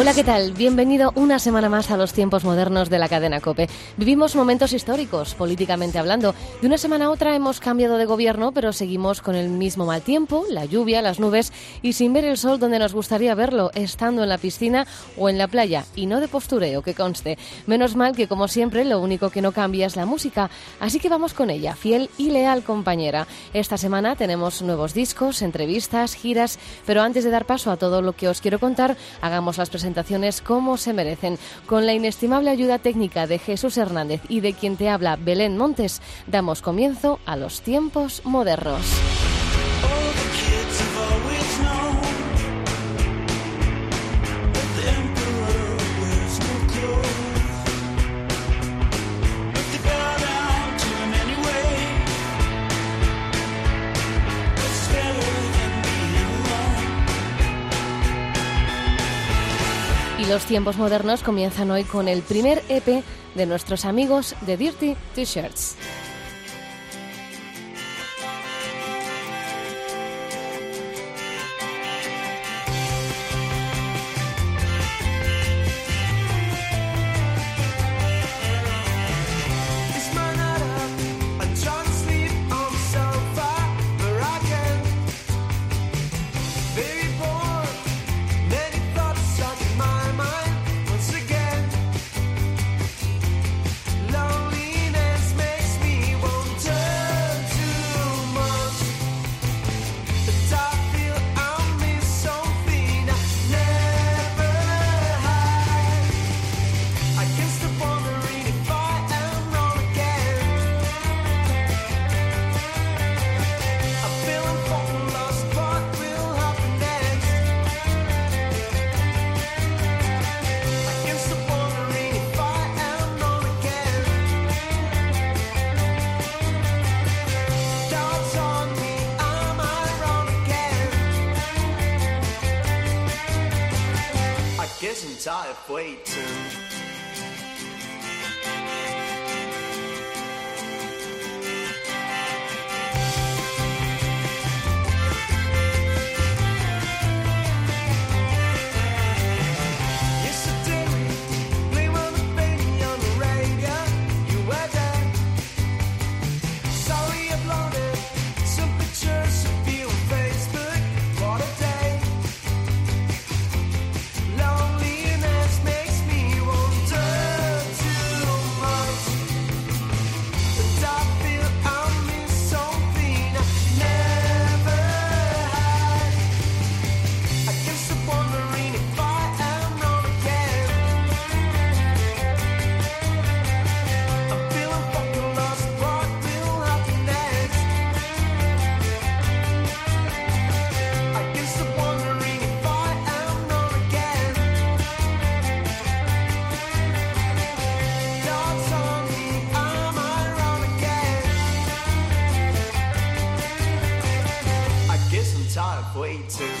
Hola, ¿qué tal? Bienvenido una semana más a los tiempos modernos de la cadena Cope. Vivimos momentos históricos, políticamente hablando. De una semana a otra hemos cambiado de gobierno, pero seguimos con el mismo mal tiempo, la lluvia, las nubes y sin ver el sol donde nos gustaría verlo, estando en la piscina o en la playa, y no de postureo, que conste. Menos mal que, como siempre, lo único que no cambia es la música, así que vamos con ella, fiel y leal compañera. Esta semana tenemos nuevos discos, entrevistas, giras, pero antes de dar paso a todo lo que os quiero contar, hagamos las presentaciones como se merecen. Con la inestimable ayuda técnica de Jesús Hernández y de quien te habla Belén Montes, damos comienzo a los tiempos modernos. Los tiempos modernos comienzan hoy con el primer EP de nuestros amigos de Dirty T-Shirts.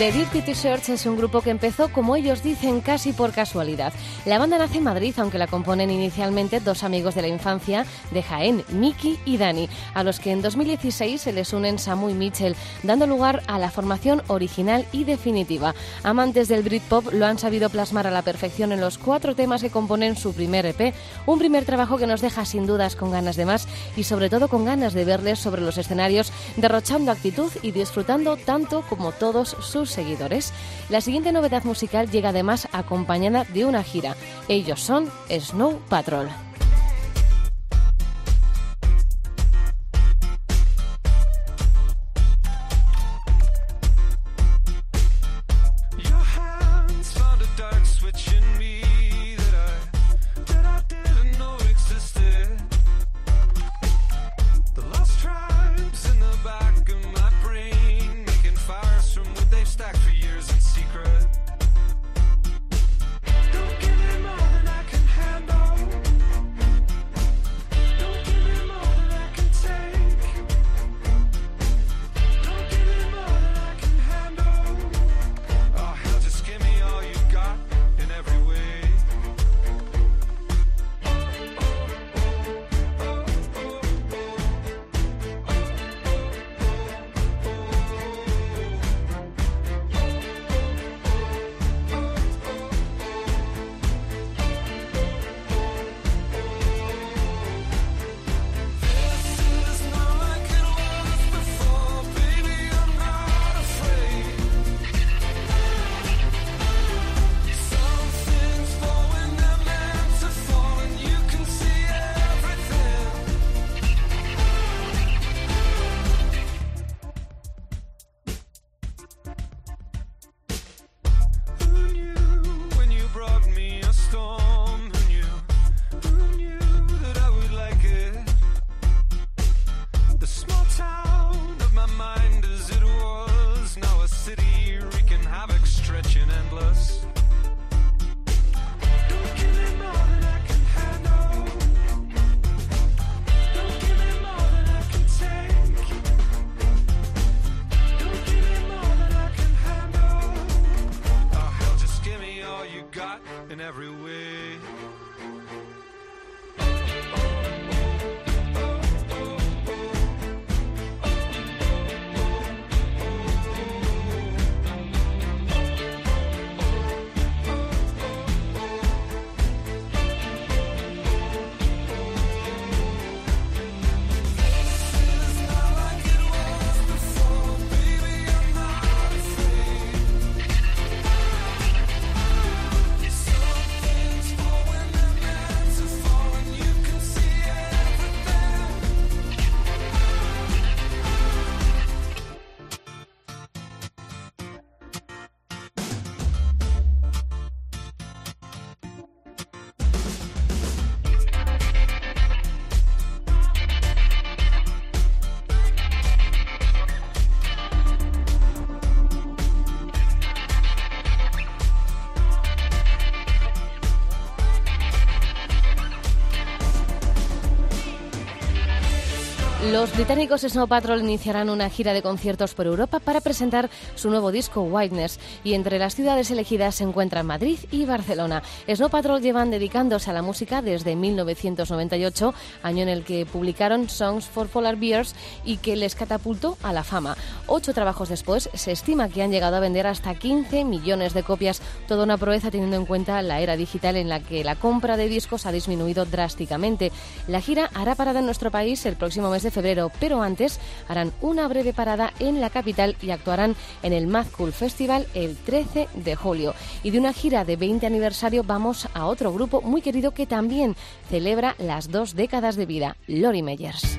The Dirty T-Shirts es un grupo que empezó, como ellos dicen, casi por casualidad. La banda nace en Madrid, aunque la componen inicialmente dos amigos de la infancia de Jaén, Miki y Dani, a los que en 2016 se les unen Samu y Mitchell, dando lugar a la formación original y definitiva. Amantes del Britpop lo han sabido plasmar a la perfección en los cuatro temas que componen su primer EP, un primer trabajo que nos deja sin dudas con ganas de más y sobre todo con ganas de verles sobre los escenarios derrochando actitud y disfrutando tanto como todos sus seguidores. La siguiente novedad musical llega además acompañada de una gira. Ellos son Snow Patrol. Los británicos Snow Patrol iniciarán una gira de conciertos por Europa para presentar su nuevo disco Whiteness y entre las ciudades elegidas se encuentran Madrid y Barcelona. Snow Patrol llevan dedicándose a la música desde 1998, año en el que publicaron Songs for Polar Bears y que les catapultó a la fama. Ocho trabajos después se estima que han llegado a vender hasta 15 millones de copias, toda una proeza teniendo en cuenta la era digital en la que la compra de discos ha disminuido drásticamente. La gira hará parada en nuestro país el próximo mes de febrero, pero antes harán una breve parada en la capital y actuarán en el Mad Festival el 13 de julio. Y de una gira de 20 aniversario vamos a otro grupo muy querido que también celebra las dos décadas de vida, Lori Meyers.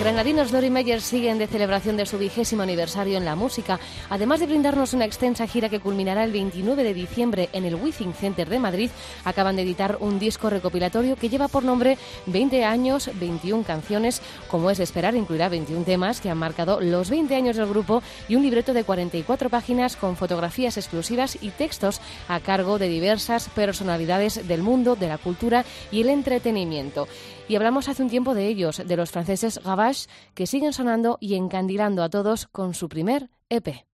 Granadinos Lori Meyer siguen de celebración de su vigésimo aniversario en la música, además de brindarnos una extensa gira que culminará el 29 de diciembre en el Withing Center de Madrid. Acaban de editar un disco recopilatorio que lleva por nombre 20 años, 21 canciones. Como es esperar, incluirá 21 temas que han marcado los 20 años del grupo y un libreto de 44 páginas con fotografías exclusivas y textos a cargo de diversas personalidades del mundo, de la cultura y el entretenimiento. Y hablamos hace un tiempo de ellos, de los franceses Gavage, que siguen sonando y encandilando a todos con su primer EP.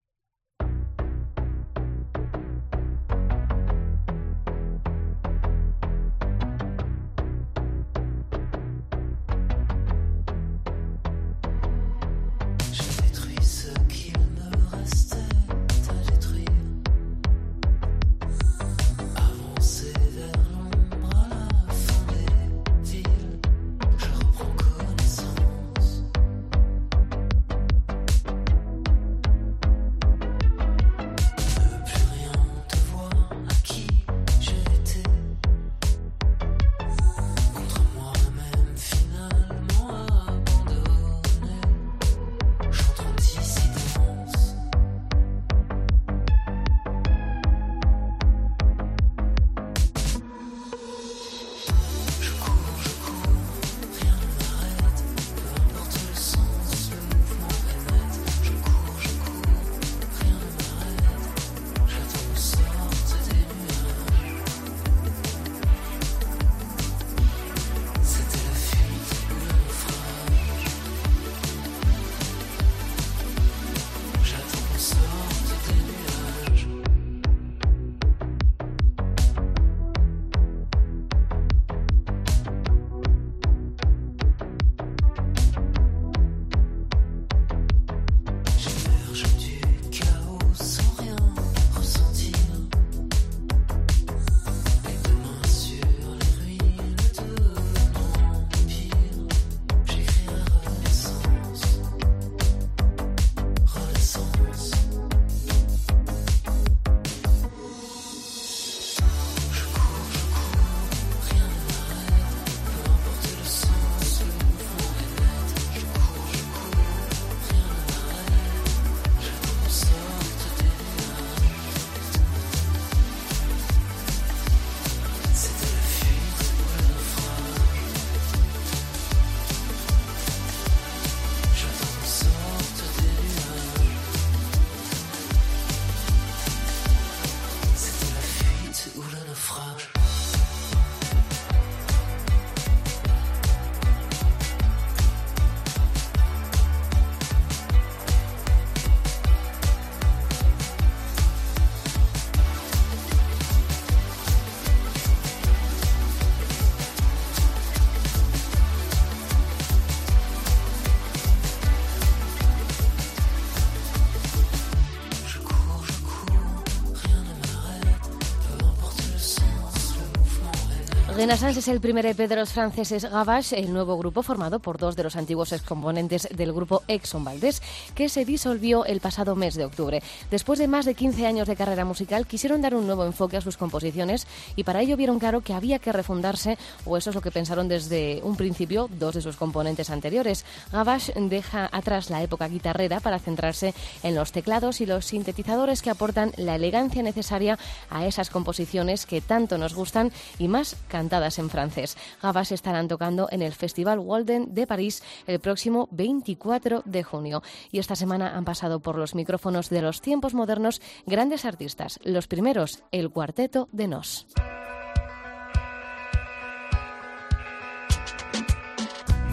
Renaissance es el primer EP de los franceses Gavage, el nuevo grupo formado por dos de los antiguos excomponentes del grupo Exxon Valdés, que se disolvió el pasado mes de octubre. Después de más de 15 años de carrera musical, quisieron dar un nuevo enfoque a sus composiciones y para ello vieron claro que había que refundarse, o eso es lo que pensaron desde un principio dos de sus componentes anteriores. Gavage deja atrás la época guitarrera para centrarse en los teclados y los sintetizadores que aportan la elegancia necesaria a esas composiciones que tanto nos gustan y más cantadas en francés. Gavage estarán tocando en el Festival Walden de París el próximo 24 de junio. Y esta semana han pasado por los micrófonos de los tiempos modernos grandes artistas. Los primeros, el Cuarteto de Nos.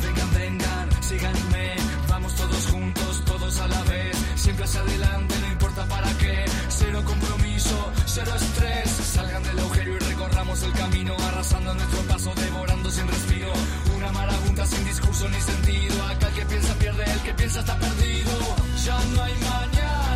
Vengan, vengan, síganme, vamos todos juntos, todos a la vez, siempre hacia adelante, el camino, arrasando nuestro paso, devorando sin respiro, una marabunta sin discurso ni sentido, acá el que piensa pierde, el que piensa está perdido, ya no hay mañana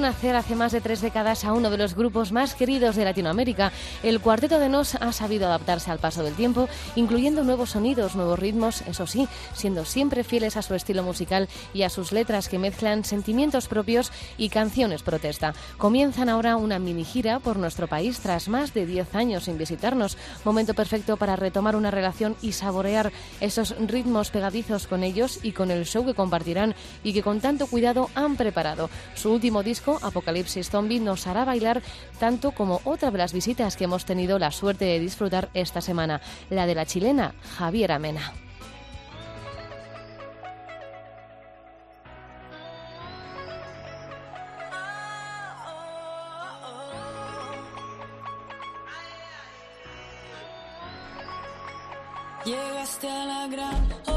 nacer hace más de tres décadas a uno de los grupos más queridos de Latinoamérica. El Cuarteto de Nos ha sabido adaptarse al paso del tiempo, incluyendo nuevos sonidos, nuevos ritmos, eso sí, siendo siempre fieles a su estilo musical y a sus letras que mezclan sentimientos propios y canciones protesta. Comienzan ahora una mini gira por nuestro país tras más de 10 años sin visitarnos. Momento perfecto para retomar una relación y saborear esos ritmos pegadizos con ellos y con el show que compartirán y que con tanto cuidado han preparado. Su último disco, Apocalipsis Zombie, nos hará bailar tanto como otra de las visitas que hemos tenido la suerte de disfrutar esta semana, la de la chilena Javiera Mena. Llegaste a la gran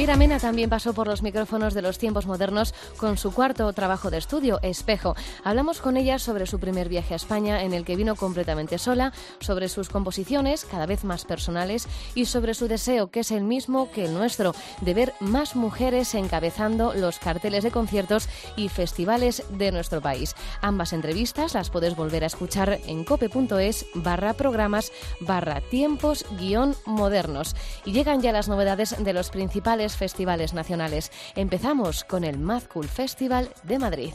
Javier Amena también pasó por los micrófonos de los tiempos modernos con su cuarto trabajo de estudio, Espejo. Hablamos con ella sobre su primer viaje a España en el que vino completamente sola, sobre sus composiciones cada vez más personales y sobre su deseo, que es el mismo que el nuestro, de ver más mujeres encabezando los carteles de conciertos y festivales de nuestro país. Ambas entrevistas las puedes volver a escuchar en cope.es barra programas barra tiempos guion modernos. Y llegan ya las novedades de los principales festivales nacionales. Empezamos con el Mad Cool Festival de Madrid.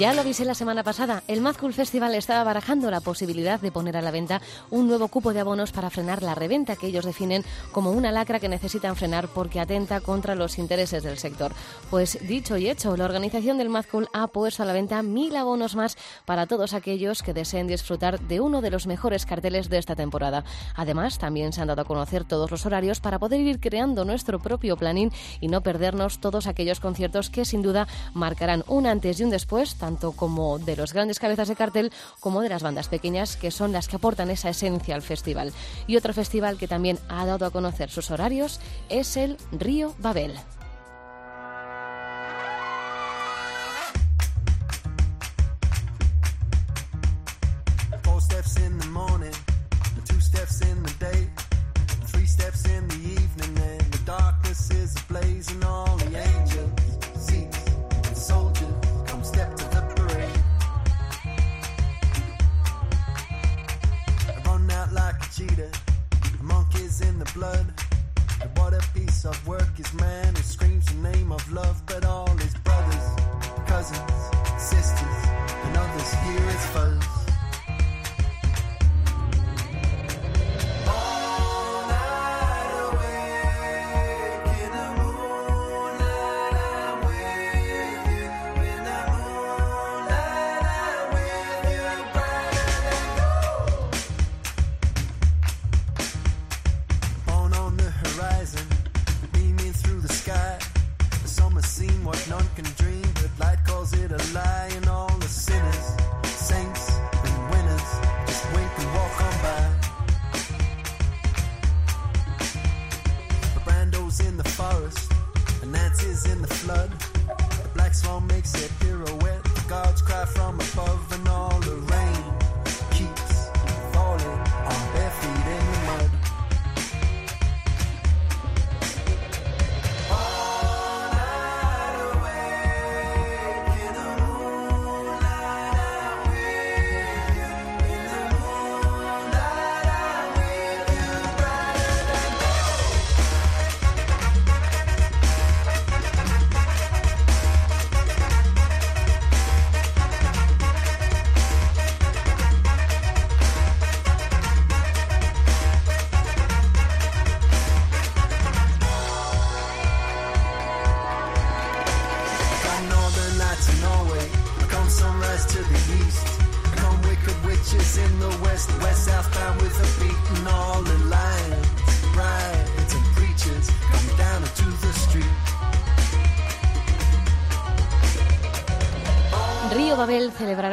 Ya lo avisé la semana pasada, el Mad Cool Festival estaba barajando la posibilidad de poner a la venta un nuevo cupo de abonos para frenar la reventa que ellos definen como una lacra que necesitan frenar porque atenta contra los intereses del sector. Pues dicho y hecho, la organización del Mad Cool ha puesto a la venta mil abonos más para todos aquellos que deseen disfrutar de uno de los mejores carteles de esta temporada. Además, también se han dado a conocer todos los horarios para poder ir creando nuestro propio planning y no perdernos todos aquellos conciertos que sin duda marcarán un antes y un después, tanto como de los grandes cabezas de cartel como de las bandas pequeñas, que son las que aportan esa esencia al festival. Y otro festival que también ha dado a conocer sus horarios es el Río Babel. blood. And what a piece of work is man who screams the name of love, but all his brothers, cousins, sisters, and others hear his fuzz.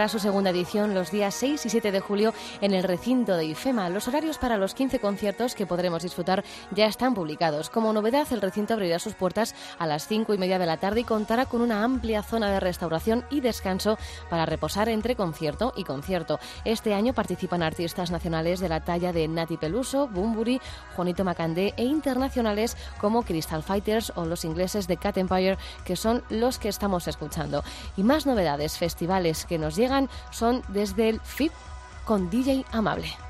Su segunda edición los días 6 y 7 de julio en el recinto de IFEMA. Los horarios para los 15 conciertos que podremos disfrutar ya están publicados. Como novedad, el recinto abrirá sus puertas a las 5 y media de la tarde y contará con una amplia zona de restauración y descanso para reposar entre concierto y concierto. Este año participan artistas nacionales de la talla de Nati Peluso, Bumburi, Juanito Macandé e internacionales como Crystal Fighters o los ingleses de Cat Empire, que son los que estamos escuchando. Y más novedades, festivales que nos llegan son desde el FIP con DJ Amable.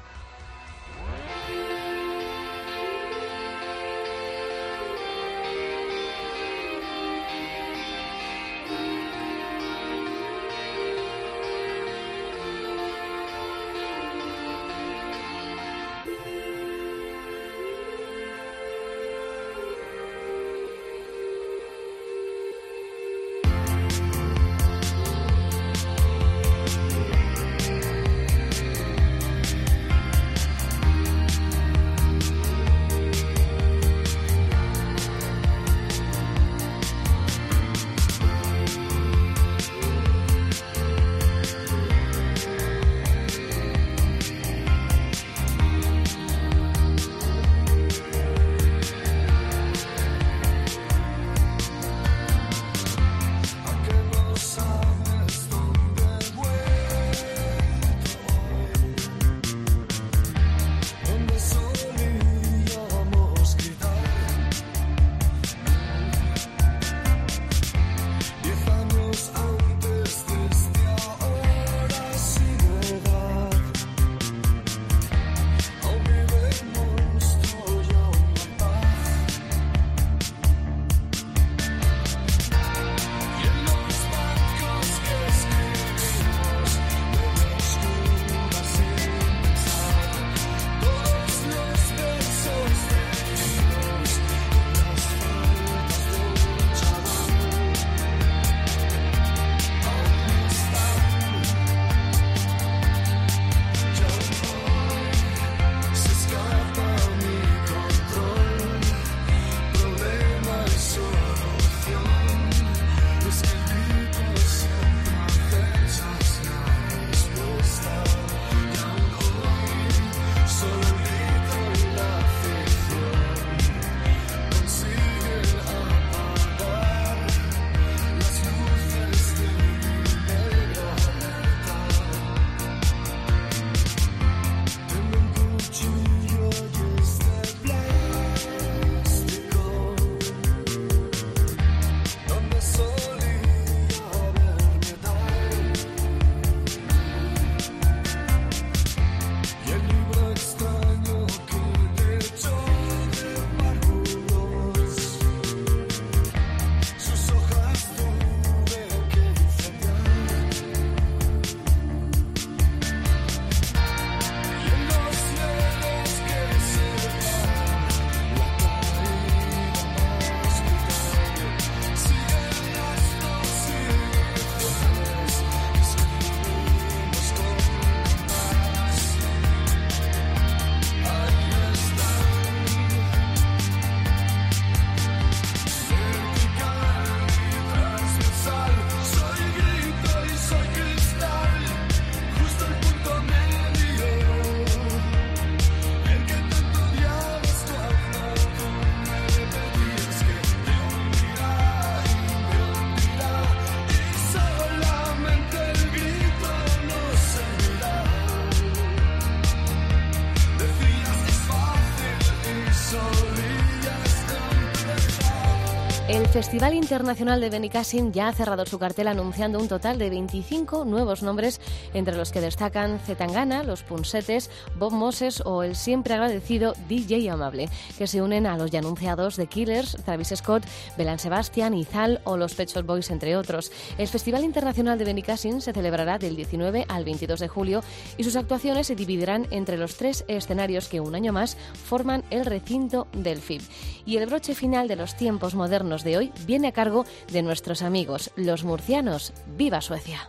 Festival Internacional de Benicassim ya ha cerrado su cartel anunciando un total de 25 nuevos nombres, entre los que destacan Zetangana, Los Punsetes, Bob Moses o el siempre agradecido DJ Amable, que se unen a los ya anunciados The Killers, Travis Scott, Belan Sebastian, Izal o los Pet Shop Boys, entre otros. El Festival Internacional de Benicassim se celebrará del 19 al 22 de julio y sus actuaciones se dividirán entre los tres escenarios que un año más forman el recinto del FIB. Y el broche final de los tiempos modernos de hoy viene a cargo de nuestros amigos, los murcianos. ¡Viva Suecia!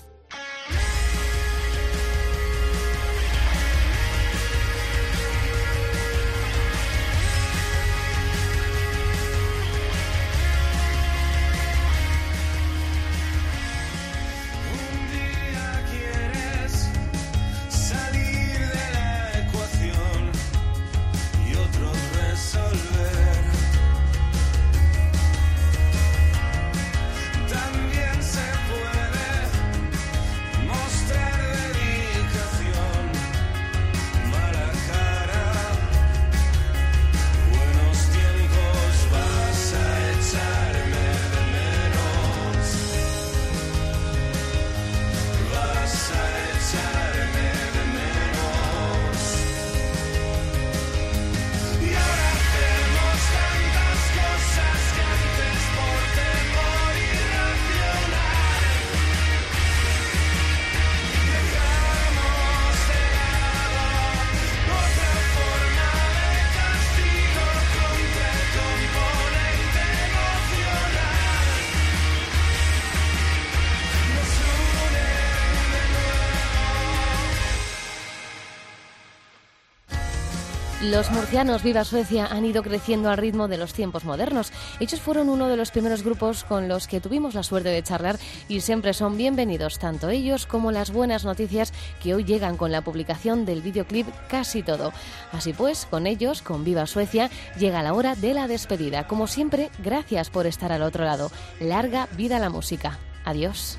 Los murcianos Viva Suecia han ido creciendo al ritmo de los tiempos modernos. Ellos fueron uno de los primeros grupos con los que tuvimos la suerte de charlar y siempre son bienvenidos tanto ellos como las buenas noticias que hoy llegan con la publicación del videoclip Casi Todo. Así pues, con ellos, con Viva Suecia, llega la hora de la despedida. Como siempre, gracias por estar al otro lado. Larga vida la música. Adiós.